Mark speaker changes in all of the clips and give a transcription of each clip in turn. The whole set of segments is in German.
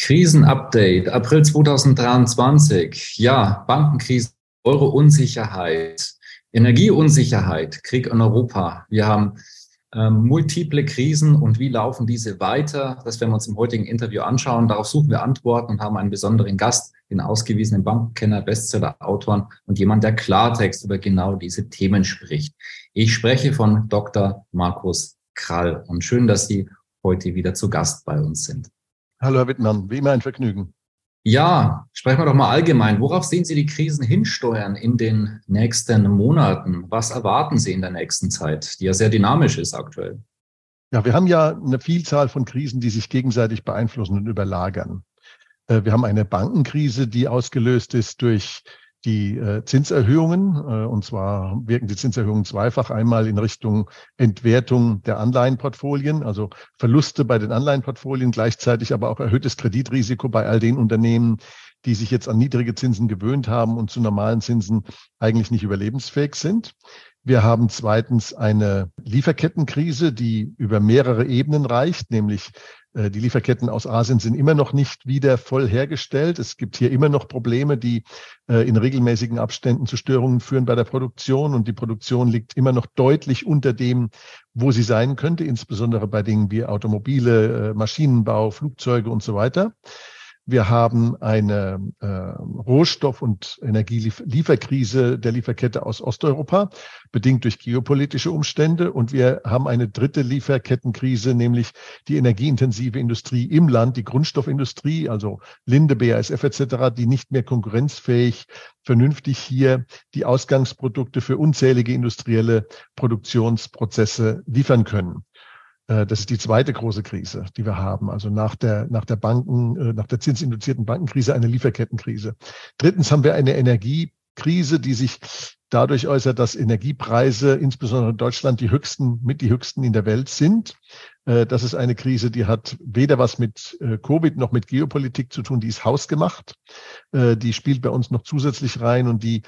Speaker 1: Krisenupdate, April 2023. Ja, Bankenkrise, Euro-Unsicherheit, Energieunsicherheit, Krieg in Europa. Wir haben ähm, multiple Krisen und wie laufen diese weiter? Das werden wir uns im heutigen Interview anschauen. Darauf suchen wir Antworten und haben einen besonderen Gast, den ausgewiesenen Bankenkenner, Bestseller-Autoren und jemand, der Klartext über genau diese Themen spricht. Ich spreche von Dr. Markus Krall und schön, dass Sie heute wieder zu Gast bei uns sind.
Speaker 2: Hallo Herr Wittmann, wie immer ein Vergnügen.
Speaker 1: Ja, sprechen wir doch mal allgemein. Worauf sehen Sie die Krisen hinsteuern in den nächsten Monaten? Was erwarten Sie in der nächsten Zeit, die ja sehr dynamisch ist aktuell?
Speaker 2: Ja, wir haben ja eine Vielzahl von Krisen, die sich gegenseitig beeinflussen und überlagern. Äh, wir haben eine Bankenkrise, die ausgelöst ist durch die äh, Zinserhöhungen. Äh, und zwar wirken die Zinserhöhungen zweifach. Einmal in Richtung Entwertung der Anleihenportfolien, also Verluste bei den Anleihenportfolien, gleichzeitig aber auch erhöhtes Kreditrisiko bei all den Unternehmen, die sich jetzt an niedrige Zinsen gewöhnt haben und zu normalen Zinsen eigentlich nicht überlebensfähig sind. Wir haben zweitens eine Lieferkettenkrise, die über mehrere Ebenen reicht, nämlich die Lieferketten aus Asien sind immer noch nicht wieder voll hergestellt. Es gibt hier immer noch Probleme, die äh, in regelmäßigen Abständen zu Störungen führen bei der Produktion. Und die Produktion liegt immer noch deutlich unter dem, wo sie sein könnte, insbesondere bei Dingen wie Automobile, äh, Maschinenbau, Flugzeuge und so weiter. Wir haben eine äh, Rohstoff- und Energielieferkrise der Lieferkette aus Osteuropa, bedingt durch geopolitische Umstände. Und wir haben eine dritte Lieferkettenkrise, nämlich die energieintensive Industrie im Land, die Grundstoffindustrie, also Linde, BASF etc., die nicht mehr konkurrenzfähig vernünftig hier die Ausgangsprodukte für unzählige industrielle Produktionsprozesse liefern können. Äh, das ist die zweite große Krise, die wir haben. Also nach der, nach der Banken, äh, nach der zinsinduzierten Bankenkrise eine Lieferkettenkrise. Drittens haben wir eine Energiekrise, die sich dadurch äußert, dass Energiepreise, insbesondere in Deutschland, die höchsten, mit die höchsten in der Welt sind. Äh, das ist eine Krise, die hat weder was mit Covid noch mit Geopolitik zu tun, die ist hausgemacht. Die spielt bei uns noch zusätzlich rein und die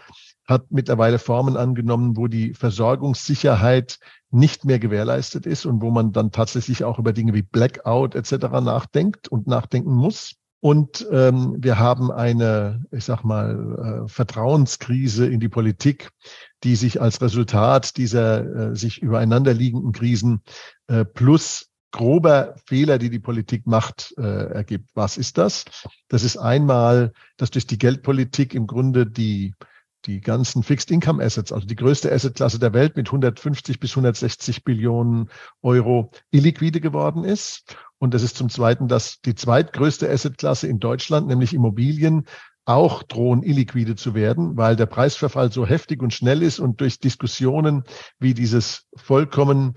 Speaker 2: hat mittlerweile Formen angenommen, wo die Versorgungssicherheit nicht mehr gewährleistet ist und wo man dann tatsächlich auch über Dinge wie Blackout etc. nachdenkt und nachdenken muss. Und ähm, wir haben eine, ich sag mal, äh, Vertrauenskrise in die Politik, die sich als Resultat dieser äh, sich übereinanderliegenden Krisen äh, plus grober Fehler, die die Politik macht, äh, ergibt. Was ist das? Das ist einmal, dass durch die Geldpolitik im Grunde die die ganzen Fixed Income Assets, also die größte Assetklasse der Welt mit 150 bis 160 Billionen Euro illiquide geworden ist. Und das ist zum Zweiten, dass die zweitgrößte Assetklasse in Deutschland, nämlich Immobilien, auch drohen illiquide zu werden, weil der Preisverfall so heftig und schnell ist und durch Diskussionen wie dieses vollkommen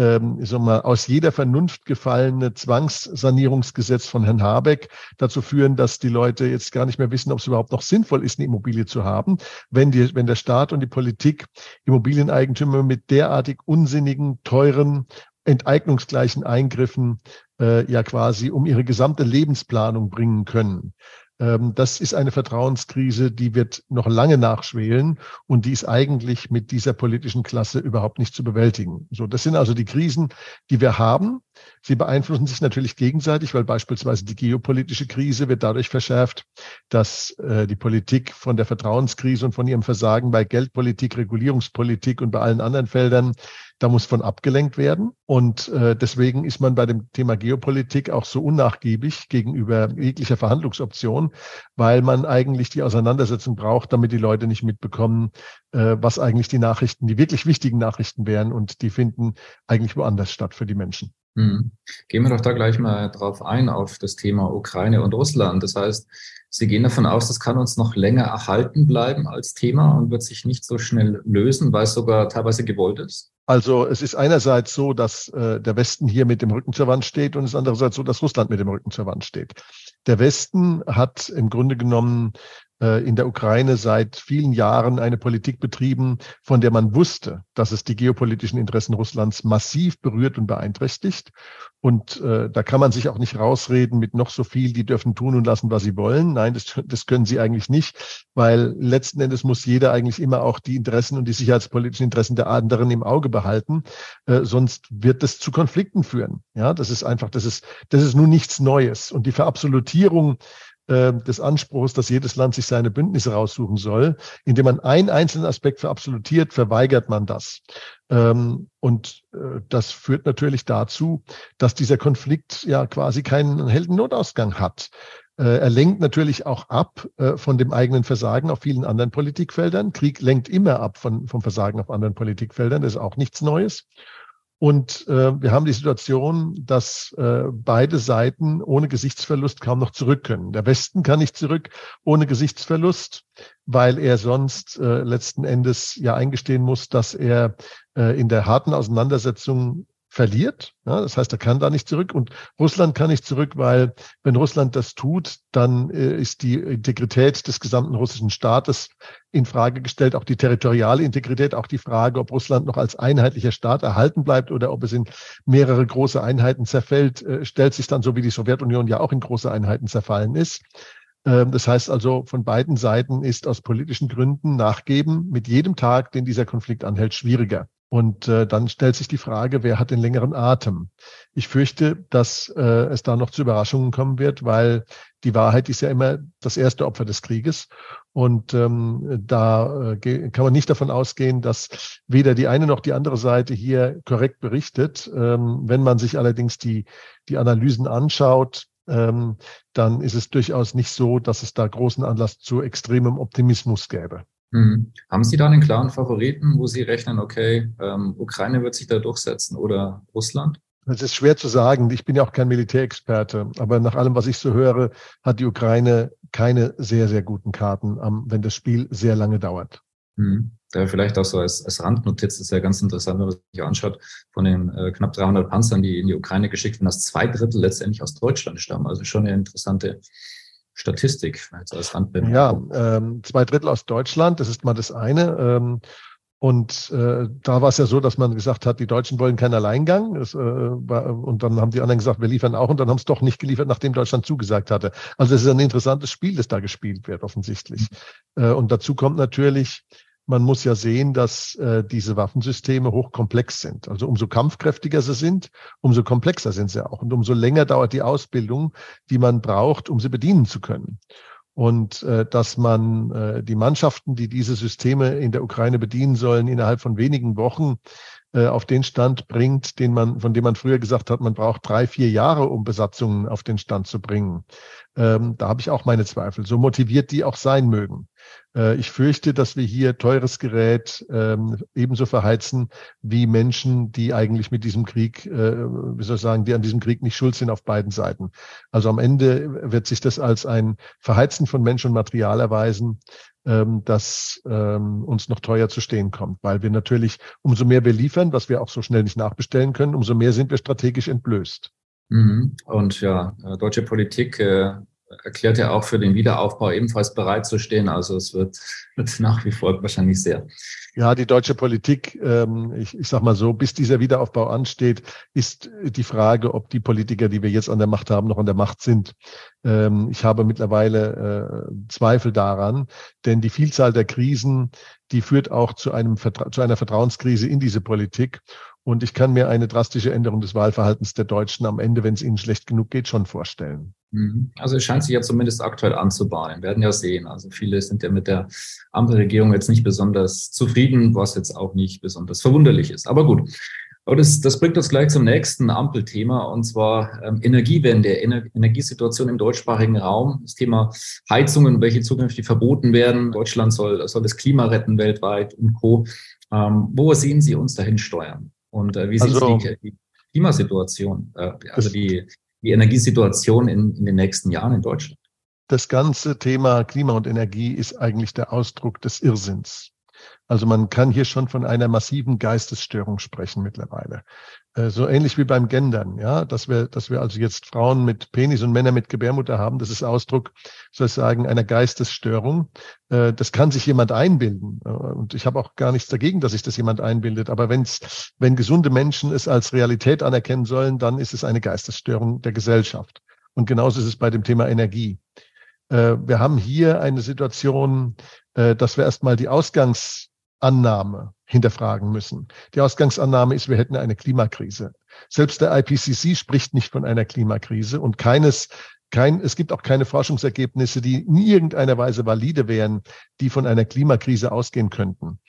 Speaker 2: ähm, sag mal, aus jeder Vernunft gefallene Zwangssanierungsgesetz von Herrn Habeck dazu führen, dass die Leute jetzt gar nicht mehr wissen, ob es überhaupt noch sinnvoll ist, eine Immobilie zu haben, wenn, die, wenn der Staat und die Politik Immobilieneigentümer mit derartig unsinnigen, teuren, enteignungsgleichen Eingriffen äh, ja quasi um ihre gesamte Lebensplanung bringen können. Ähm, das ist eine Vertrauenskrise, die wird noch lange nachschwelen und die ist eigentlich mit dieser politischen Klasse überhaupt nicht zu bewältigen. So, das sind also die Krisen, die wir haben. Sie beeinflussen sich natürlich gegenseitig, weil beispielsweise die geopolitische Krise wird dadurch verschärft, dass äh, die Politik von der Vertrauenskrise und von ihrem Versagen bei Geldpolitik, Regulierungspolitik und bei allen anderen Feldern da muss von abgelenkt werden. Und äh, deswegen ist man bei dem Thema Geopolitik auch so unnachgiebig gegenüber jeglicher Verhandlungsoption, weil man eigentlich die Auseinandersetzung braucht, damit die Leute nicht mitbekommen, äh, was eigentlich die Nachrichten, die wirklich wichtigen Nachrichten wären. Und die finden eigentlich woanders statt für die Menschen.
Speaker 1: Hm. Gehen wir doch da gleich mal drauf ein, auf das Thema Ukraine und Russland. Das heißt, Sie gehen davon aus, das kann uns noch länger erhalten bleiben als Thema und wird sich nicht so schnell lösen, weil es sogar teilweise gewollt ist?
Speaker 2: Also es ist einerseits so, dass äh, der Westen hier mit dem Rücken zur Wand steht und es ist andererseits so, dass Russland mit dem Rücken zur Wand steht. Der Westen hat im Grunde genommen in der Ukraine seit vielen Jahren eine Politik betrieben, von der man wusste, dass es die geopolitischen Interessen Russlands massiv berührt und beeinträchtigt. Und äh, da kann man sich auch nicht rausreden mit noch so viel, die dürfen tun und lassen, was sie wollen. Nein, das, das können sie eigentlich nicht, weil letzten Endes muss jeder eigentlich immer auch die Interessen und die sicherheitspolitischen Interessen der anderen im Auge behalten. Äh, sonst wird das zu Konflikten führen. Ja, das ist einfach, das ist, das ist nun nichts Neues. Und die Verabsolutierung äh, des Anspruchs, dass jedes Land sich seine Bündnisse raussuchen soll. Indem man einen einzelnen Aspekt verabsolutiert, verweigert man das. Ähm, und äh, das führt natürlich dazu, dass dieser Konflikt ja quasi keinen Heldennotausgang hat. Äh, er lenkt natürlich auch ab von dem eigenen Versagen auf vielen anderen Politikfeldern. Krieg lenkt immer ab von, vom Versagen auf anderen Politikfeldern. Das ist auch nichts Neues. Und äh, wir haben die Situation, dass äh, beide Seiten ohne Gesichtsverlust kaum noch zurück können. Der Westen kann nicht zurück ohne Gesichtsverlust, weil er sonst äh, letzten Endes ja eingestehen muss, dass er äh, in der harten Auseinandersetzung verliert. Ja, das heißt, er kann da nicht zurück und Russland kann nicht zurück, weil wenn Russland das tut, dann äh, ist die Integrität des gesamten russischen Staates in Frage gestellt, auch die territoriale Integrität, auch die Frage, ob Russland noch als einheitlicher Staat erhalten bleibt oder ob es in mehrere große Einheiten zerfällt, äh, stellt sich dann so, wie die Sowjetunion ja auch in große Einheiten zerfallen ist. Ähm, das heißt also, von beiden Seiten ist aus politischen Gründen Nachgeben mit jedem Tag, den dieser Konflikt anhält, schwieriger. Und äh, dann stellt sich die Frage, wer hat den längeren Atem? Ich fürchte, dass äh, es da noch zu Überraschungen kommen wird, weil die Wahrheit ist ja immer das erste Opfer des Krieges. Und ähm, da äh, kann man nicht davon ausgehen, dass weder die eine noch die andere Seite hier korrekt berichtet. Ähm, wenn man sich allerdings die, die Analysen anschaut, ähm, dann ist es durchaus nicht so, dass es da großen Anlass zu extremem Optimismus gäbe.
Speaker 1: Mhm. Haben Sie da einen klaren Favoriten, wo Sie rechnen, okay, ähm, Ukraine wird sich da durchsetzen oder Russland?
Speaker 2: Das ist schwer zu sagen. Ich bin ja auch kein Militärexperte, aber nach allem, was ich so höre, hat die Ukraine keine sehr, sehr guten Karten, wenn das Spiel sehr lange dauert.
Speaker 1: Mhm. Da vielleicht auch so als, als Randnotiz ist ja ganz interessant, wenn man sich anschaut, von den äh, knapp 300 Panzern, die in die Ukraine geschickt werden, dass zwei Drittel letztendlich aus Deutschland stammen. Also schon eine interessante Statistik als Randbild.
Speaker 2: Ja, ähm, zwei Drittel aus Deutschland, das ist mal das eine. Ähm, und äh, da war es ja so, dass man gesagt hat, die Deutschen wollen keinen Alleingang. Das, äh, war, und dann haben die anderen gesagt, wir liefern auch. Und dann haben es doch nicht geliefert, nachdem Deutschland zugesagt hatte. Also es ist ein interessantes Spiel, das da gespielt wird, offensichtlich. Mhm. Äh, und dazu kommt natürlich, man muss ja sehen, dass äh, diese Waffensysteme hochkomplex sind. Also umso kampfkräftiger sie sind, umso komplexer sind sie auch. Und umso länger dauert die Ausbildung, die man braucht, um sie bedienen zu können. Und äh, dass man äh, die Mannschaften, die diese Systeme in der Ukraine bedienen sollen, innerhalb von wenigen Wochen äh, auf den Stand bringt, den man, von dem man früher gesagt hat, man braucht drei, vier Jahre, um Besatzungen auf den Stand zu bringen. Ähm, da habe ich auch meine Zweifel, so motiviert die auch sein mögen. Äh, ich fürchte, dass wir hier teures Gerät ähm, ebenso verheizen wie Menschen, die eigentlich mit diesem Krieg, äh, wie soll ich sagen, die an diesem Krieg nicht schuld sind auf beiden Seiten. Also am Ende wird sich das als ein Verheizen von Mensch und Material erweisen, ähm, das ähm, uns noch teuer zu stehen kommt, weil wir natürlich, umso mehr wir liefern, was wir auch so schnell nicht nachbestellen können, umso mehr sind wir strategisch entblößt.
Speaker 1: Mhm. Und ja, äh, deutsche Politik äh, erklärt ja auch für den Wiederaufbau ebenfalls bereit zu stehen. Also es wird, wird nach wie vor wahrscheinlich sehr.
Speaker 2: Ja, die deutsche Politik, ähm, ich, ich sag mal so, bis dieser Wiederaufbau ansteht, ist die Frage, ob die Politiker, die wir jetzt an der Macht haben, noch an der Macht sind. Ähm, ich habe mittlerweile äh, Zweifel daran, denn die Vielzahl der Krisen, die führt auch zu einem zu einer Vertrauenskrise in diese Politik. Und ich kann mir eine drastische Änderung des Wahlverhaltens der Deutschen am Ende, wenn es ihnen schlecht genug geht, schon vorstellen.
Speaker 1: Mhm. Also es scheint sich ja zumindest aktuell anzubahnen. Wir werden ja sehen. Also viele sind ja mit der Ampelregierung jetzt nicht besonders zufrieden, was jetzt auch nicht besonders verwunderlich ist. Aber gut. Aber das, das bringt uns gleich zum nächsten Ampelthema, und zwar ähm, Energiewende, Ener Energiesituation im deutschsprachigen Raum. Das Thema Heizungen, welche zukünftig verboten werden. Deutschland soll, soll das Klima retten weltweit und Co. Ähm, wo sehen Sie uns dahin steuern? Und äh, wie also, sieht die, die Klimasituation, äh, also die, die Energiesituation in, in den nächsten Jahren in Deutschland?
Speaker 2: Das ganze Thema Klima und Energie ist eigentlich der Ausdruck des Irrsinns. Also man kann hier schon von einer massiven Geistesstörung sprechen mittlerweile. Äh, so ähnlich wie beim Gendern, ja, dass wir, dass wir also jetzt Frauen mit Penis und Männer mit Gebärmutter haben, das ist Ausdruck sozusagen einer Geistesstörung. Äh, das kann sich jemand einbilden. Äh, und ich habe auch gar nichts dagegen, dass sich das jemand einbildet. Aber wenn's, wenn gesunde Menschen es als Realität anerkennen sollen, dann ist es eine Geistesstörung der Gesellschaft. Und genauso ist es bei dem Thema Energie. Wir haben hier eine Situation, dass wir erstmal die Ausgangsannahme hinterfragen müssen. Die Ausgangsannahme ist, wir hätten eine Klimakrise. Selbst der IPCC spricht nicht von einer Klimakrise und keines kein, es gibt auch keine Forschungsergebnisse, die in irgendeiner Weise valide wären, die von einer Klimakrise ausgehen könnten.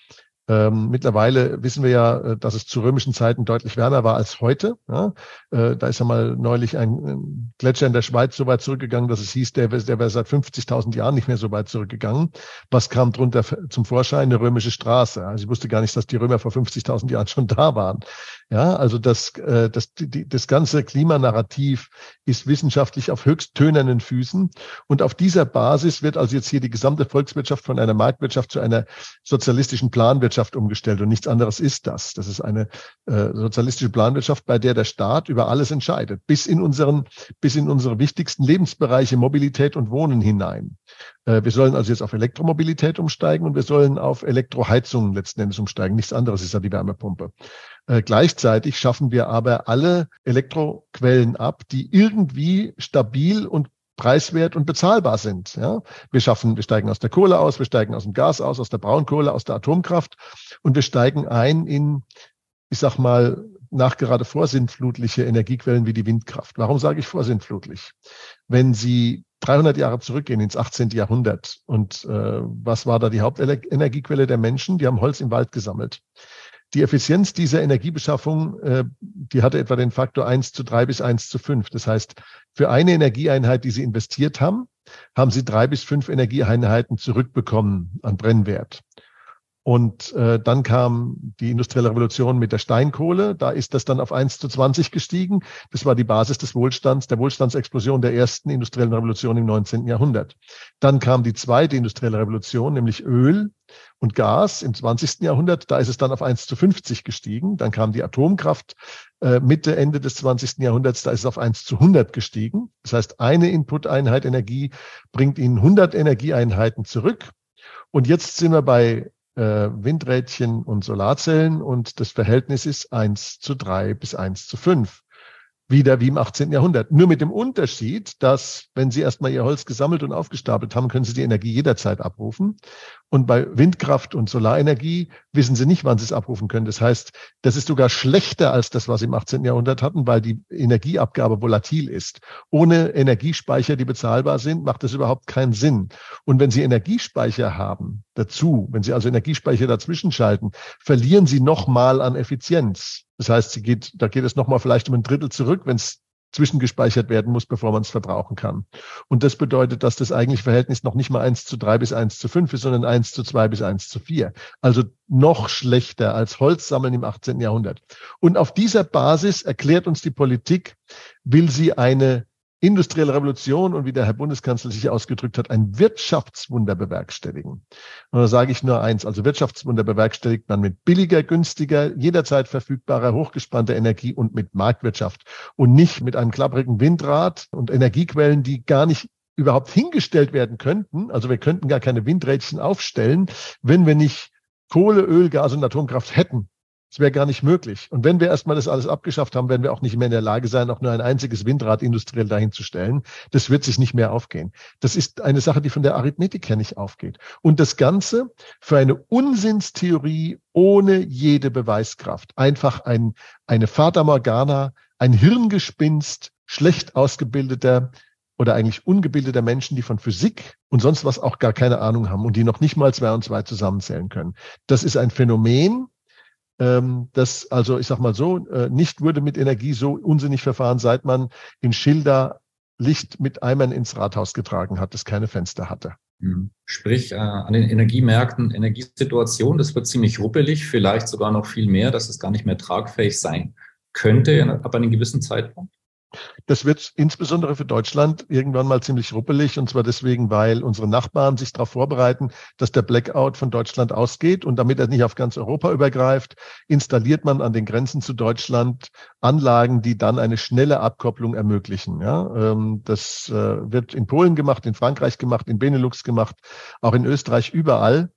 Speaker 2: Ähm, mittlerweile wissen wir ja, äh, dass es zu römischen Zeiten deutlich wärmer war als heute. Ja? Äh, da ist ja mal neulich ein Gletscher in der Schweiz so weit zurückgegangen, dass es hieß, der, der wäre seit 50.000 Jahren nicht mehr so weit zurückgegangen. Was kam drunter zum Vorschein? Eine römische Straße. Also ich wusste gar nicht, dass die Römer vor 50.000 Jahren schon da waren. Ja, also das, äh, das, die, das ganze Klimanarrativ ist wissenschaftlich auf höchst tönernen Füßen. Und auf dieser Basis wird also jetzt hier die gesamte Volkswirtschaft von einer Marktwirtschaft zu einer sozialistischen Planwirtschaft umgestellt. Und nichts anderes ist das. Das ist eine äh, sozialistische Planwirtschaft, bei der der Staat über alles entscheidet, bis in unseren, bis in unsere wichtigsten Lebensbereiche Mobilität und Wohnen hinein. Äh, wir sollen also jetzt auf Elektromobilität umsteigen und wir sollen auf Elektroheizungen letzten Endes umsteigen. Nichts anderes ist ja die Wärmepumpe. Äh, gleichzeitig schaffen wir aber alle Elektroquellen ab, die irgendwie stabil und preiswert und bezahlbar sind. Ja? Wir schaffen, wir steigen aus der Kohle aus, wir steigen aus dem Gas aus, aus der Braunkohle, aus der Atomkraft und wir steigen ein in, ich sag mal, nachgerade vorsintflutliche Energiequellen wie die Windkraft. Warum sage ich vorsintflutlich? Wenn Sie 300 Jahre zurückgehen ins 18. Jahrhundert und äh, was war da die Hauptenergiequelle der Menschen? Die haben Holz im Wald gesammelt. Die Effizienz dieser Energiebeschaffung, äh, die hatte etwa den Faktor 1 zu 3 bis 1 zu 5. Das heißt, für eine Energieeinheit, die Sie investiert haben, haben Sie drei bis fünf Energieeinheiten zurückbekommen an Brennwert. Und äh, dann kam die industrielle Revolution mit der Steinkohle. Da ist das dann auf 1 zu 20 gestiegen. Das war die Basis des Wohlstands, der Wohlstandsexplosion der ersten industriellen Revolution im 19. Jahrhundert. Dann kam die zweite industrielle Revolution, nämlich Öl und Gas im 20. Jahrhundert. Da ist es dann auf 1 zu 50 gestiegen. Dann kam die Atomkraft äh, Mitte, Ende des 20. Jahrhunderts. Da ist es auf 1 zu 100 gestiegen. Das heißt, eine Input-Einheit Energie bringt Ihnen 100 Energieeinheiten zurück. Und jetzt sind wir bei Windrädchen und Solarzellen und das Verhältnis ist eins zu drei bis eins zu fünf wieder wie im 18. Jahrhundert. Nur mit dem Unterschied, dass wenn Sie erstmal Ihr Holz gesammelt und aufgestapelt haben, können Sie die Energie jederzeit abrufen. Und bei Windkraft und Solarenergie wissen Sie nicht, wann Sie es abrufen können. Das heißt, das ist sogar schlechter als das, was Sie im 18. Jahrhundert hatten, weil die Energieabgabe volatil ist. Ohne Energiespeicher, die bezahlbar sind, macht das überhaupt keinen Sinn. Und wenn Sie Energiespeicher haben dazu, wenn Sie also Energiespeicher dazwischen schalten, verlieren Sie nochmal an Effizienz. Das heißt, sie geht, da geht es nochmal vielleicht um ein Drittel zurück, wenn es zwischengespeichert werden muss, bevor man es verbrauchen kann. Und das bedeutet, dass das eigentliche Verhältnis noch nicht mal eins zu drei bis eins zu fünf ist, sondern eins zu zwei bis eins zu vier. Also noch schlechter als Holz sammeln im 18. Jahrhundert. Und auf dieser Basis erklärt uns die Politik, will sie eine industrielle Revolution und wie der Herr Bundeskanzler sich ausgedrückt hat, ein Wirtschaftswunder bewerkstelligen. Und da sage ich nur eins, also Wirtschaftswunder bewerkstelligt man mit billiger, günstiger, jederzeit verfügbarer, hochgespannter Energie und mit Marktwirtschaft und nicht mit einem klapprigen Windrad und Energiequellen, die gar nicht überhaupt hingestellt werden könnten. Also wir könnten gar keine Windrädchen aufstellen, wenn wir nicht Kohle, Öl, Gas und Atomkraft hätten. Es wäre gar nicht möglich. Und wenn wir erstmal das alles abgeschafft haben, werden wir auch nicht mehr in der Lage sein, auch nur ein einziges Windrad industriell dahin zu stellen. Das wird sich nicht mehr aufgehen. Das ist eine Sache, die von der Arithmetik her nicht aufgeht. Und das Ganze für eine Unsinnstheorie ohne jede Beweiskraft. Einfach ein, eine Fata Morgana, ein Hirngespinst, schlecht ausgebildeter oder eigentlich ungebildeter Menschen, die von Physik und sonst was auch gar keine Ahnung haben und die noch nicht mal zwei und zwei zusammenzählen können. Das ist ein Phänomen, ähm, das also, ich sag mal so, äh, nicht wurde mit Energie so unsinnig verfahren, seit man in Schilder Licht mit Eimern ins Rathaus getragen hat, das keine Fenster hatte.
Speaker 1: Mhm. Sprich, äh, an den Energiemärkten, Energiesituation, das wird ziemlich ruppelig, vielleicht sogar noch viel mehr, dass es gar nicht mehr tragfähig sein könnte, ab einem gewissen Zeitpunkt.
Speaker 2: Das wird insbesondere für Deutschland irgendwann mal ziemlich ruppelig und zwar deswegen, weil unsere Nachbarn sich darauf vorbereiten, dass der Blackout von Deutschland ausgeht und damit er nicht auf ganz Europa übergreift, installiert man an den Grenzen zu Deutschland Anlagen, die dann eine schnelle Abkopplung ermöglichen. Ja, ähm, das äh, wird in Polen gemacht, in Frankreich gemacht, in Benelux gemacht, auch in Österreich überall.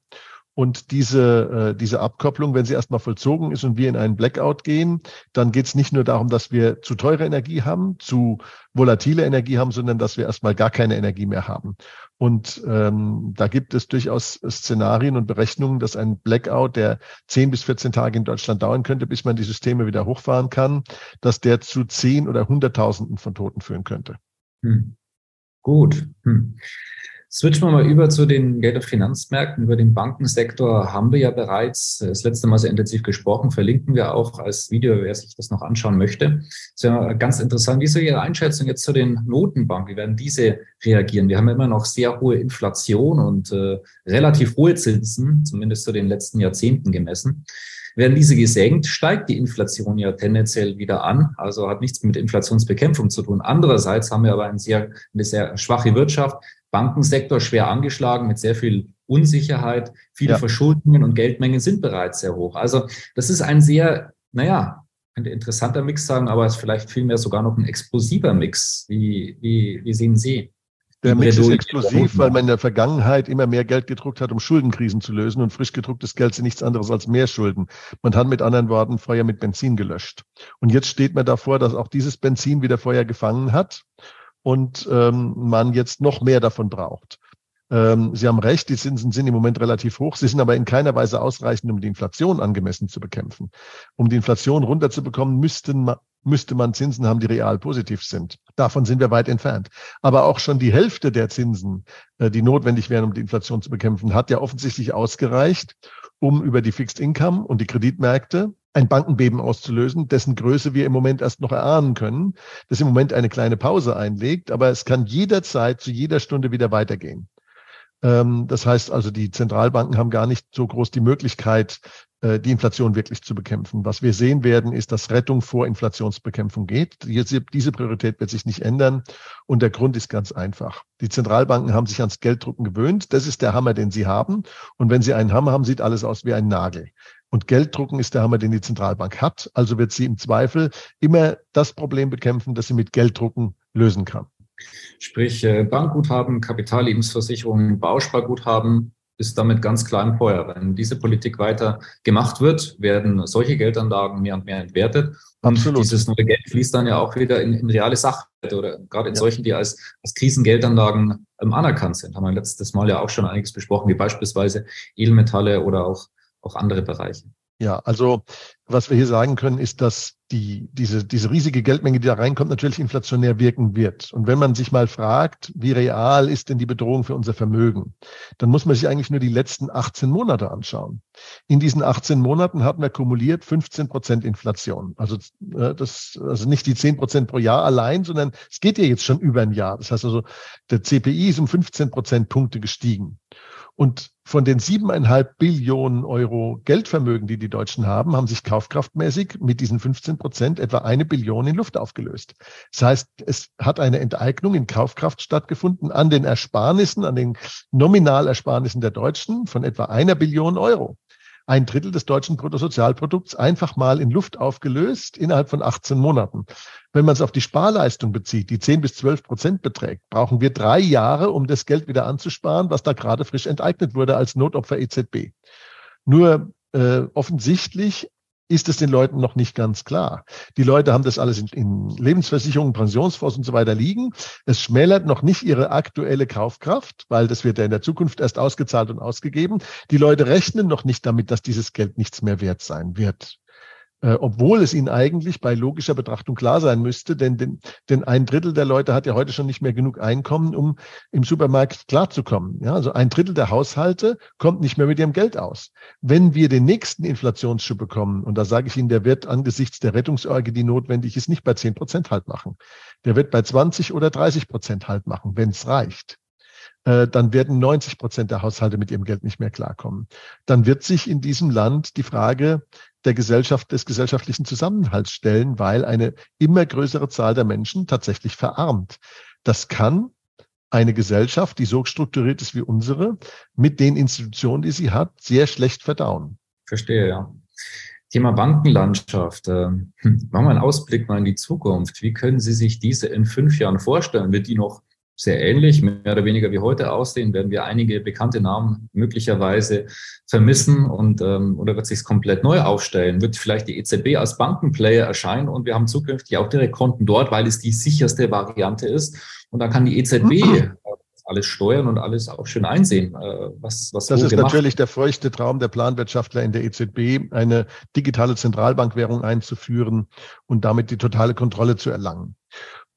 Speaker 2: Und diese, äh, diese Abkopplung, wenn sie erstmal vollzogen ist und wir in einen Blackout gehen, dann geht es nicht nur darum, dass wir zu teure Energie haben, zu volatile Energie haben, sondern dass wir erstmal gar keine Energie mehr haben. Und ähm, da gibt es durchaus Szenarien und Berechnungen, dass ein Blackout, der 10 bis 14 Tage in Deutschland dauern könnte, bis man die Systeme wieder hochfahren kann, dass der zu 10 oder Hunderttausenden von Toten führen könnte.
Speaker 1: Hm. Gut. Hm. Switchen wir mal über zu den Geld- und Finanzmärkten. Über den Bankensektor haben wir ja bereits das letzte Mal sehr intensiv gesprochen. Verlinken wir auch als Video, wer sich das noch anschauen möchte. Das ist ja ganz interessant. Wie ist Ihre Einschätzung jetzt zu den Notenbanken? Wie werden diese reagieren? Wir haben immer noch sehr hohe Inflation und äh, relativ hohe Zinsen, zumindest zu den letzten Jahrzehnten gemessen. Werden diese gesenkt, steigt die Inflation ja tendenziell wieder an. Also hat nichts mit Inflationsbekämpfung zu tun. Andererseits haben wir aber ein sehr, eine sehr schwache Wirtschaft. Bankensektor schwer angeschlagen mit sehr viel Unsicherheit. Viele ja. Verschuldungen und Geldmengen sind bereits sehr hoch. Also das ist ein sehr, naja, ein interessanter Mix sagen, aber es ist vielleicht vielmehr sogar noch ein explosiver Mix. Wie, wie, wie sehen Sie?
Speaker 2: Der Mix ist explosiv, weil man in der Vergangenheit immer mehr Geld gedruckt hat, um Schuldenkrisen zu lösen. Und frisch gedrucktes Geld sind nichts anderes als mehr Schulden. Man hat mit anderen Worten Feuer mit Benzin gelöscht. Und jetzt steht man davor, dass auch dieses Benzin wieder Feuer gefangen hat und ähm, man jetzt noch mehr davon braucht. Ähm, Sie haben recht, die Zinsen sind im Moment relativ hoch. Sie sind aber in keiner Weise ausreichend, um die Inflation angemessen zu bekämpfen. Um die Inflation runterzubekommen, müssten, müsste man Zinsen haben, die real positiv sind. Davon sind wir weit entfernt. Aber auch schon die Hälfte der Zinsen, äh, die notwendig wären, um die Inflation zu bekämpfen, hat ja offensichtlich ausgereicht, um über die Fixed Income und die Kreditmärkte ein Bankenbeben auszulösen, dessen Größe wir im Moment erst noch erahnen können, das im Moment eine kleine Pause einlegt, aber es kann jederzeit zu jeder Stunde wieder weitergehen. Ähm, das heißt also, die Zentralbanken haben gar nicht so groß die Möglichkeit, äh, die Inflation wirklich zu bekämpfen. Was wir sehen werden, ist, dass Rettung vor Inflationsbekämpfung geht. Diese Priorität wird sich nicht ändern. Und der Grund ist ganz einfach. Die Zentralbanken haben sich ans Gelddrucken gewöhnt. Das ist der Hammer, den sie haben. Und wenn sie einen Hammer haben, sieht alles aus wie ein Nagel. Und Gelddrucken ist der Hammer, den die Zentralbank hat. Also wird sie im Zweifel immer das Problem bekämpfen, das sie mit Gelddrucken lösen kann.
Speaker 1: Sprich, äh, Bankguthaben, Kapitallebensversicherungen, Bausparguthaben ist damit ganz klar im Feuer. Wenn diese Politik weiter gemacht wird, werden solche Geldanlagen mehr und mehr entwertet. Und Absolut. dieses neue Geld fließt dann ja auch wieder in, in reale Sachwerte oder gerade in ja. solchen, die als, als Krisengeldanlagen ähm, anerkannt sind. Haben wir letztes Mal ja auch schon einiges besprochen, wie beispielsweise Edelmetalle oder auch auch andere Bereiche.
Speaker 2: Ja, also was wir hier sagen können, ist, dass die, diese, diese riesige Geldmenge, die da reinkommt, natürlich inflationär wirken wird. Und wenn man sich mal fragt, wie real ist denn die Bedrohung für unser Vermögen, dann muss man sich eigentlich nur die letzten 18 Monate anschauen. In diesen 18 Monaten hatten wir kumuliert 15 Prozent Inflation. Also, das, also nicht die 10 Prozent pro Jahr allein, sondern es geht ja jetzt schon über ein Jahr. Das heißt also, der CPI ist um 15 Prozent Punkte gestiegen. Und von den siebeneinhalb Billionen Euro Geldvermögen, die die Deutschen haben, haben sich kaufkraftmäßig mit diesen 15 Prozent etwa eine Billion in Luft aufgelöst. Das heißt, es hat eine Enteignung in Kaufkraft stattgefunden an den Ersparnissen, an den Nominalersparnissen der Deutschen von etwa einer Billion Euro ein Drittel des deutschen Bruttosozialprodukts einfach mal in Luft aufgelöst innerhalb von 18 Monaten. Wenn man es auf die Sparleistung bezieht, die 10 bis 12 Prozent beträgt, brauchen wir drei Jahre, um das Geld wieder anzusparen, was da gerade frisch enteignet wurde als Notopfer EZB. Nur äh, offensichtlich ist es den Leuten noch nicht ganz klar. Die Leute haben das alles in, in Lebensversicherungen, Pensionsfonds und so weiter liegen. Es schmälert noch nicht ihre aktuelle Kaufkraft, weil das wird ja in der Zukunft erst ausgezahlt und ausgegeben. Die Leute rechnen noch nicht damit, dass dieses Geld nichts mehr wert sein wird äh, obwohl es ihnen eigentlich bei logischer Betrachtung klar sein müsste, denn, denn, denn ein Drittel der Leute hat ja heute schon nicht mehr genug Einkommen, um im Supermarkt klarzukommen. Ja, also ein Drittel der Haushalte kommt nicht mehr mit ihrem Geld aus. Wenn wir den nächsten Inflationsschub bekommen, und da sage ich Ihnen, der wird angesichts der Rettungsorgie, die notwendig ist, nicht bei 10 Prozent halt machen. Der wird bei 20 oder 30 Prozent halt machen, wenn es reicht. Äh, dann werden 90 Prozent der Haushalte mit ihrem Geld nicht mehr klarkommen. Dann wird sich in diesem Land die Frage der Gesellschaft, des gesellschaftlichen Zusammenhalts stellen, weil eine immer größere Zahl der Menschen tatsächlich verarmt. Das kann eine Gesellschaft, die so strukturiert ist wie unsere, mit den Institutionen, die sie hat, sehr schlecht verdauen.
Speaker 1: Verstehe, ja. Thema Bankenlandschaft. Äh, hm, machen wir einen Ausblick mal in die Zukunft. Wie können Sie sich diese in fünf Jahren vorstellen? Wird die noch sehr ähnlich, mehr oder weniger wie heute aussehen, werden wir einige bekannte Namen möglicherweise vermissen und ähm, oder wird sich es komplett neu aufstellen? Wird vielleicht die EZB als Bankenplayer erscheinen und wir haben zukünftig auch direkt Konten dort, weil es die sicherste Variante ist und da kann die EZB mhm. alles steuern und alles auch schön einsehen, äh, was was
Speaker 2: Das ist gemacht. natürlich der feuchte Traum der Planwirtschaftler in der EZB, eine digitale Zentralbankwährung einzuführen und damit die totale Kontrolle zu erlangen.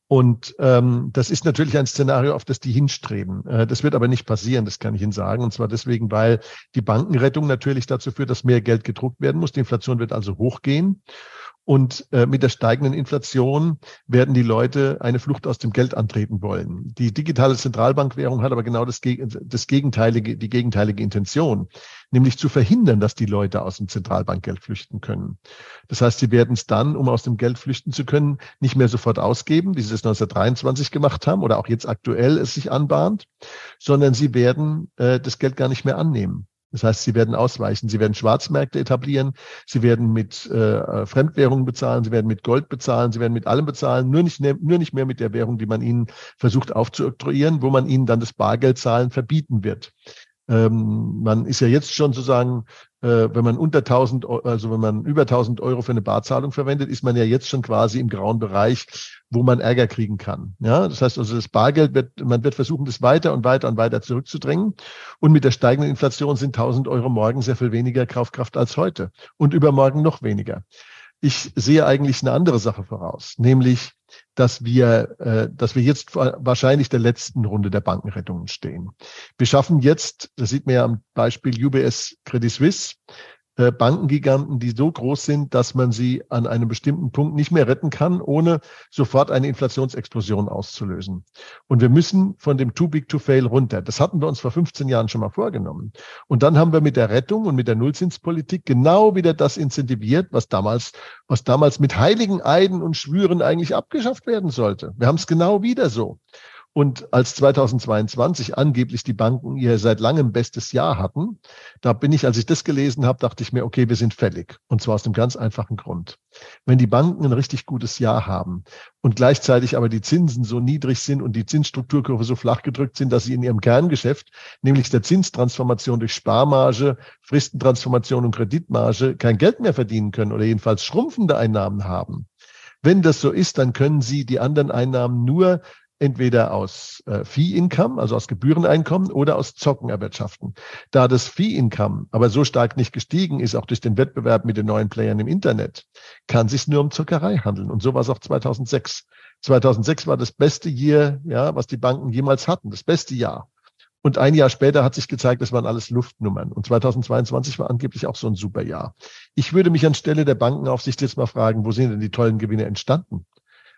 Speaker 2: Und ähm, das ist natürlich ein Szenario, auf das die hinstreben. Äh, das wird aber nicht passieren, das kann ich Ihnen sagen. Und zwar deswegen, weil die Bankenrettung natürlich dazu führt, dass mehr Geld gedruckt werden muss. Die Inflation wird also hochgehen. Und äh, mit der steigenden Inflation werden die Leute eine Flucht aus dem Geld antreten wollen. Die digitale Zentralbankwährung hat aber genau das, das gegenteilige, die gegenteilige Intention, nämlich zu verhindern, dass die Leute aus dem Zentralbankgeld flüchten können. Das heißt, sie werden es dann, um aus dem Geld flüchten zu können, nicht mehr sofort ausgeben, wie sie es 1923 gemacht haben oder auch jetzt aktuell es sich anbahnt, sondern sie werden äh, das Geld gar nicht mehr annehmen. Das heißt, sie werden ausweichen, sie werden Schwarzmärkte etablieren, sie werden mit äh, Fremdwährungen bezahlen, sie werden mit Gold bezahlen, sie werden mit allem bezahlen, nur nicht, nur nicht mehr mit der Währung, die man ihnen versucht aufzuoktroyieren, wo man ihnen dann das Bargeldzahlen verbieten wird. Ähm, man ist ja jetzt schon sozusagen, äh, wenn man unter 1000, also wenn man über 1000 Euro für eine Barzahlung verwendet, ist man ja jetzt schon quasi im grauen Bereich, wo man Ärger kriegen kann. Ja, das heißt also, das Bargeld wird, man wird versuchen, das weiter und weiter und weiter zurückzudrängen. Und mit der steigenden Inflation sind 1000 Euro morgen sehr viel weniger Kaufkraft als heute und übermorgen noch weniger. Ich sehe eigentlich eine andere Sache voraus, nämlich dass wir, äh, dass wir jetzt wahrscheinlich der letzten Runde der Bankenrettungen stehen. Wir schaffen jetzt, das sieht man ja am Beispiel UBS Credit Suisse, äh, Bankengiganten, die so groß sind, dass man sie an einem bestimmten Punkt nicht mehr retten kann, ohne sofort eine Inflationsexplosion auszulösen. Und wir müssen von dem Too Big to Fail runter. Das hatten wir uns vor 15 Jahren schon mal vorgenommen. Und dann haben wir mit der Rettung und mit der Nullzinspolitik genau wieder das incentiviert, was damals, was damals mit heiligen Eiden und Schwüren eigentlich abgeschafft werden sollte. Wir haben es genau wieder so. Und als 2022 angeblich die Banken ihr seit langem bestes Jahr hatten, da bin ich, als ich das gelesen habe, dachte ich mir, okay, wir sind fällig. Und zwar aus dem ganz einfachen Grund. Wenn die Banken ein richtig gutes Jahr haben und gleichzeitig aber die Zinsen so niedrig sind und die Zinsstrukturkurve so flach gedrückt sind, dass sie in ihrem Kerngeschäft, nämlich der Zinstransformation durch Sparmarge, Fristentransformation und Kreditmarge, kein Geld mehr verdienen können oder jedenfalls schrumpfende Einnahmen haben. Wenn das so ist, dann können Sie die anderen Einnahmen nur entweder aus äh, Fee-Income, also aus Gebühreneinkommen oder aus Zocken erwirtschaften. Da das Fee-Income aber so stark nicht gestiegen ist, auch durch den Wettbewerb mit den neuen Playern im Internet, kann sich nur um Zuckerei handeln. Und so war es auch 2006. 2006 war das beste Jahr, ja, was die Banken jemals hatten, das beste Jahr. Und ein Jahr später hat sich gezeigt, das waren alles Luftnummern. Und 2022 war angeblich auch so ein super Jahr. Ich würde mich anstelle der Bankenaufsicht jetzt mal fragen, wo sind denn die tollen Gewinne entstanden?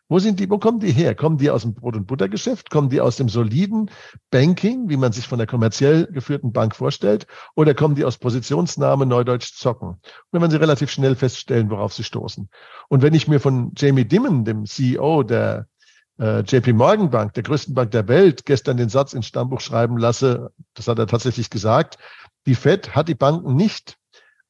Speaker 2: Wo sind die, wo kommen die her? Kommen die aus dem Brot- und Buttergeschäft? Kommen die aus dem soliden Banking, wie man sich von der kommerziell geführten Bank vorstellt? Oder kommen die aus Positionsnahme Neudeutsch zocken? Und dann werden sie relativ schnell feststellen, worauf sie stoßen. Und wenn ich mir von Jamie Dimon, dem CEO der äh, JP Morgan Bank, der größten Bank der Welt, gestern den Satz ins Stammbuch schreiben lasse, das hat er tatsächlich gesagt, die Fed hat die Banken nicht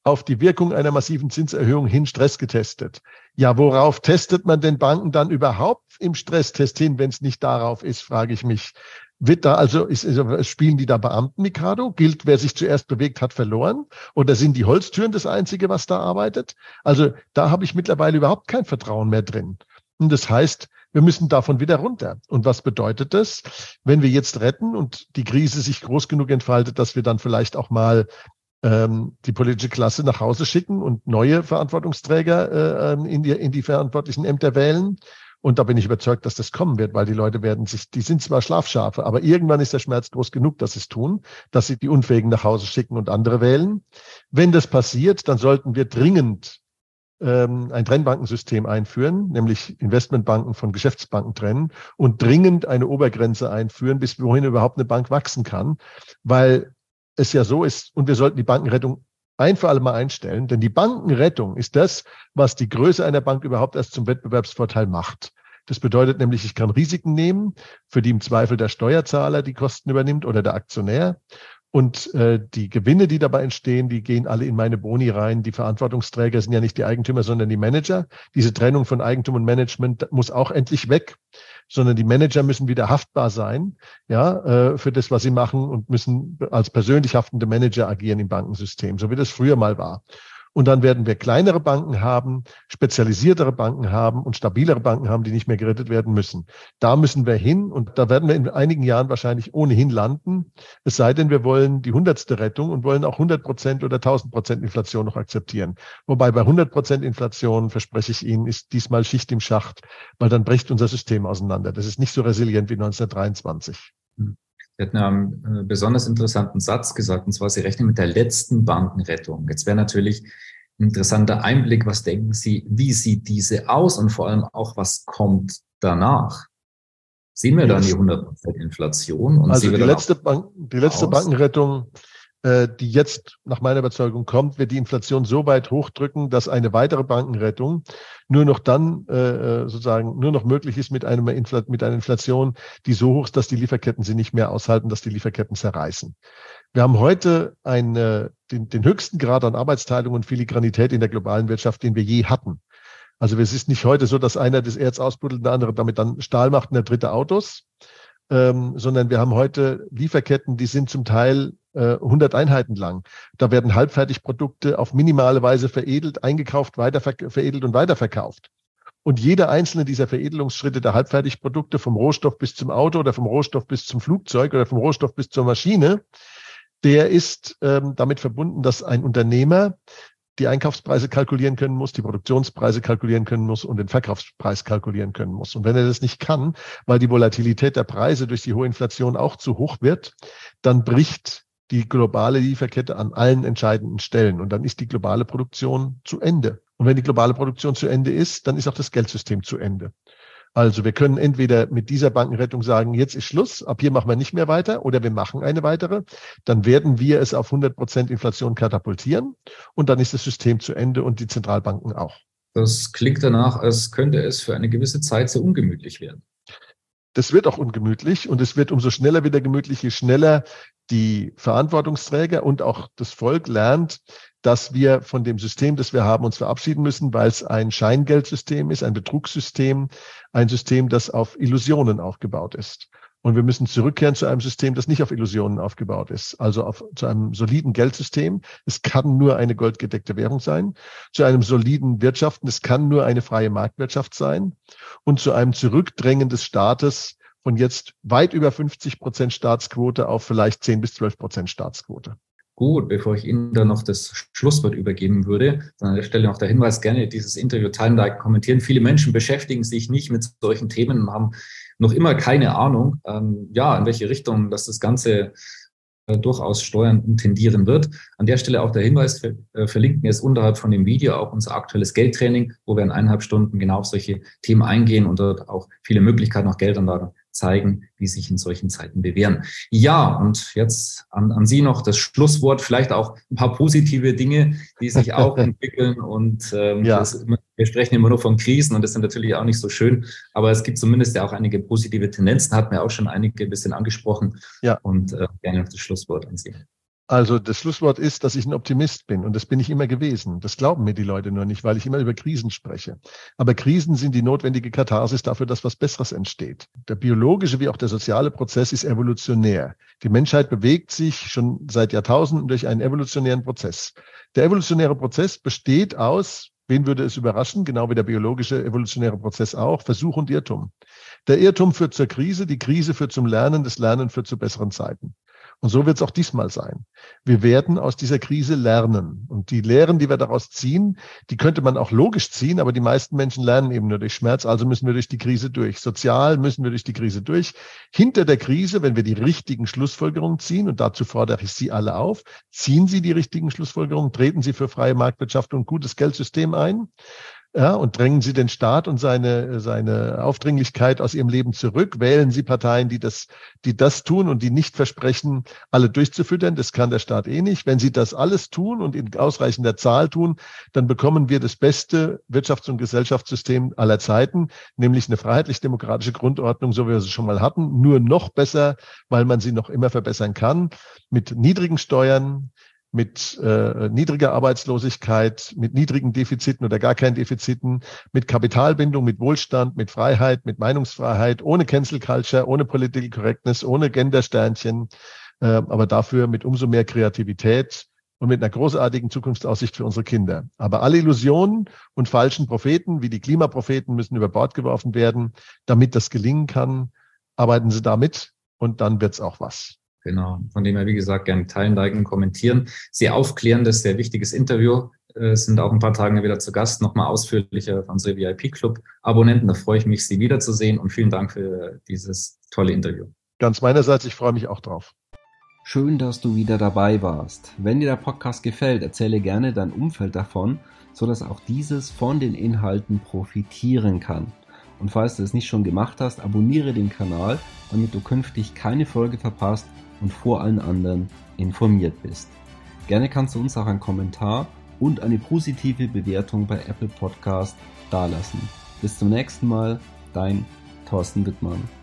Speaker 2: auf die Wirkung einer massiven Zinserhöhung hin Stress getestet. Ja, worauf testet man den Banken dann überhaupt im Stresstest hin, wenn es nicht darauf ist, frage ich mich. Wird da also, ist, spielen die da Beamten, Mikado? Gilt, wer sich zuerst bewegt hat, verloren? Oder sind die Holztüren das Einzige, was da arbeitet? Also da habe ich mittlerweile überhaupt kein Vertrauen mehr drin. Und das heißt, wir müssen davon wieder runter. Und was bedeutet das? Wenn wir jetzt retten und die Krise sich groß genug entfaltet, dass wir dann vielleicht auch mal ähm, die politische Klasse nach Hause schicken und neue Verantwortungsträger äh, ähm, in, die, in die verantwortlichen Ämter wählen. Und da bin ich überzeugt, dass das kommen wird, weil die Leute werden sich, die sind zwar Schlafschafe, aber irgendwann ist der Schmerz groß genug, dass sie es tun, dass sie die Unfähigen nach Hause schicken und andere wählen. Wenn das passiert, dann sollten wir dringend ähm, ein Trennbankensystem einführen, nämlich Investmentbanken von Geschäftsbanken trennen und dringend eine Obergrenze einführen, bis wohin überhaupt eine Bank wachsen kann, weil es ja so ist, und wir sollten die Bankenrettung ein für alle Mal einstellen, denn die Bankenrettung ist das, was die Größe einer Bank überhaupt erst zum Wettbewerbsvorteil macht. Das bedeutet nämlich, ich kann Risiken nehmen, für die im Zweifel der Steuerzahler die Kosten übernimmt oder der Aktionär. Und äh, die Gewinne, die dabei entstehen, die gehen alle in meine Boni rein. Die Verantwortungsträger sind ja nicht die Eigentümer, sondern die Manager. Diese Trennung von Eigentum und Management muss auch endlich weg, sondern die Manager müssen wieder haftbar sein, ja, äh, für das, was sie machen und müssen als persönlich haftende Manager agieren im Bankensystem, so wie das früher mal war. Und dann werden wir kleinere Banken haben, spezialisiertere Banken haben und stabilere Banken haben, die nicht mehr gerettet werden müssen. Da müssen wir hin und da werden wir in einigen Jahren wahrscheinlich ohnehin landen. Es sei denn, wir wollen die hundertste Rettung und wollen auch 100 Prozent oder 1000 Prozent Inflation noch akzeptieren. Wobei bei 100 Prozent Inflation, verspreche ich Ihnen, ist diesmal Schicht im Schacht, weil dann bricht unser System auseinander. Das ist nicht so resilient wie 1923.
Speaker 1: Sie hatten einen äh, besonders interessanten Satz gesagt, und zwar, Sie rechnen mit der letzten Bankenrettung. Jetzt wäre natürlich ein interessanter Einblick, was denken Sie, wie sieht diese aus und vor allem auch, was kommt danach? Sehen wir dann die 100% Inflation?
Speaker 2: Und also die letzte, Bank, die letzte Bankenrettung äh, die jetzt nach meiner Überzeugung kommt, wird die Inflation so weit hochdrücken, dass eine weitere Bankenrettung nur noch dann äh, äh, sozusagen nur noch möglich ist mit, einem Infl mit einer Inflation, die so hoch ist, dass die Lieferketten sie nicht mehr aushalten, dass die Lieferketten zerreißen. Wir haben heute eine, den, den höchsten Grad an Arbeitsteilung und Filigranität in der globalen Wirtschaft, den wir je hatten. Also es ist nicht heute so, dass einer das Erz ausbuddelt, der andere damit dann Stahl macht und der dritte Autos, ähm, sondern wir haben heute Lieferketten, die sind zum Teil 100 äh, Einheiten lang. Da werden Halbfertigprodukte auf minimale Weise veredelt, eingekauft, weiter veredelt und weiterverkauft. Und jeder einzelne dieser Veredelungsschritte der Halbfertigprodukte vom Rohstoff bis zum Auto oder vom Rohstoff bis zum Flugzeug oder vom Rohstoff bis zur Maschine, der ist ähm, damit verbunden, dass ein Unternehmer die Einkaufspreise kalkulieren können muss, die Produktionspreise kalkulieren können muss und den Verkaufspreis kalkulieren können muss. Und wenn er das nicht kann, weil die Volatilität der Preise durch die hohe Inflation auch zu hoch wird, dann bricht die globale Lieferkette an allen entscheidenden Stellen. Und dann ist die globale Produktion zu Ende. Und wenn die globale Produktion zu Ende ist, dann ist auch das Geldsystem zu Ende. Also wir können entweder mit dieser Bankenrettung sagen, jetzt ist Schluss, ab hier machen wir nicht mehr weiter oder wir machen eine weitere. Dann werden wir es auf 100 Prozent Inflation katapultieren und dann ist das System zu Ende und die Zentralbanken auch.
Speaker 1: Das klingt danach, als könnte es für eine gewisse Zeit sehr ungemütlich werden.
Speaker 2: Das wird auch ungemütlich und es wird umso schneller wieder gemütlich, je schneller die Verantwortungsträger und auch das Volk lernt, dass wir von dem System, das wir haben, uns verabschieden müssen, weil es ein Scheingeldsystem ist, ein Betrugssystem, ein System, das auf Illusionen aufgebaut ist. Und wir müssen zurückkehren zu einem System, das nicht auf Illusionen aufgebaut ist, also auf, zu einem soliden Geldsystem. Es kann nur eine goldgedeckte Währung sein, zu einem soliden Wirtschaften. Es kann nur eine freie Marktwirtschaft sein und zu einem Zurückdrängen des Staates von jetzt weit über 50 Prozent Staatsquote auf vielleicht 10 bis 12 Prozent Staatsquote.
Speaker 1: Gut, bevor ich Ihnen dann noch das Schlusswort übergeben würde, an der Stelle noch der Hinweis, gerne dieses Interview teilen, da kommentieren. Viele Menschen beschäftigen sich nicht mit solchen Themen und haben noch immer keine Ahnung, ähm, ja, in welche Richtung das, das Ganze äh, durchaus steuern und tendieren wird. An der Stelle auch der Hinweis, wir äh, verlinken jetzt unterhalb von dem Video auch unser aktuelles Geldtraining, wo wir in eineinhalb Stunden genau auf solche Themen eingehen und dort auch viele Möglichkeiten, auch Geldanlagen zeigen, wie sich in solchen Zeiten bewähren. Ja, und jetzt an, an Sie noch das Schlusswort, vielleicht auch ein paar positive Dinge, die sich auch entwickeln. Und ähm, ja. das, wir sprechen immer nur von Krisen und das sind natürlich auch nicht so schön, aber es gibt zumindest ja auch einige positive Tendenzen, hat mir auch schon einige ein bisschen angesprochen. Ja. Und äh, gerne noch das Schlusswort an Sie.
Speaker 2: Also das Schlusswort ist, dass ich ein Optimist bin und das bin ich immer gewesen. Das glauben mir die Leute nur nicht, weil ich immer über Krisen spreche. Aber Krisen sind die notwendige Katharsis dafür, dass was Besseres entsteht. Der biologische wie auch der soziale Prozess ist evolutionär. Die Menschheit bewegt sich schon seit Jahrtausenden durch einen evolutionären Prozess. Der evolutionäre Prozess besteht aus, wen würde es überraschen, genau wie der biologische evolutionäre Prozess auch, Versuch und Irrtum. Der Irrtum führt zur Krise, die Krise führt zum Lernen, das Lernen führt zu besseren Zeiten. Und so wird es auch diesmal sein. Wir werden aus dieser Krise lernen. Und die Lehren, die wir daraus ziehen, die könnte man auch logisch ziehen, aber die meisten Menschen lernen eben nur durch Schmerz. Also müssen wir durch die Krise durch. Sozial müssen wir durch die Krise durch. Hinter der Krise, wenn wir die richtigen Schlussfolgerungen ziehen, und dazu fordere ich Sie alle auf, ziehen Sie die richtigen Schlussfolgerungen, treten Sie für freie Marktwirtschaft und gutes Geldsystem ein ja, und drängen Sie den Staat und seine, seine Aufdringlichkeit aus Ihrem Leben zurück. Wählen Sie Parteien, die das, die das tun und die nicht versprechen, alle durchzufüttern. Das kann der Staat eh nicht. Wenn Sie das alles tun und in ausreichender Zahl tun, dann bekommen wir das beste Wirtschafts- und Gesellschaftssystem aller Zeiten, nämlich eine freiheitlich-demokratische Grundordnung, so wie wir sie schon mal hatten, nur noch besser, weil man sie noch immer verbessern kann, mit niedrigen Steuern, mit äh, niedriger Arbeitslosigkeit, mit niedrigen Defiziten oder gar keinen Defiziten, mit Kapitalbindung, mit Wohlstand, mit Freiheit, mit Meinungsfreiheit, ohne Cancel Culture, ohne Political Correctness, ohne Gendersternchen, äh, aber dafür mit umso mehr Kreativität und mit einer großartigen Zukunftsaussicht für unsere Kinder. Aber alle Illusionen und falschen Propheten, wie die Klimapropheten, müssen über Bord geworfen werden, damit das gelingen kann. Arbeiten Sie damit und dann wird's auch was.
Speaker 1: Genau. Von dem her, wie gesagt, gerne teilen, liken, kommentieren. Sehr aufklärendes, sehr wichtiges Interview. Äh, sind auch ein paar Tage wieder zu Gast, nochmal ausführlicher für unsere VIP-Club-Abonnenten. Da freue ich mich, Sie wiederzusehen und vielen Dank für dieses tolle Interview.
Speaker 2: Ganz meinerseits, ich freue mich auch drauf.
Speaker 3: Schön, dass du wieder dabei warst. Wenn dir der Podcast gefällt, erzähle gerne dein Umfeld davon, sodass auch dieses von den Inhalten profitieren kann. Und falls du es nicht schon gemacht hast, abonniere den Kanal, damit du künftig keine Folge verpasst und vor allen anderen informiert bist. Gerne kannst du uns auch einen Kommentar und eine positive Bewertung bei Apple Podcast dalassen. Bis zum nächsten Mal, dein Thorsten Wittmann.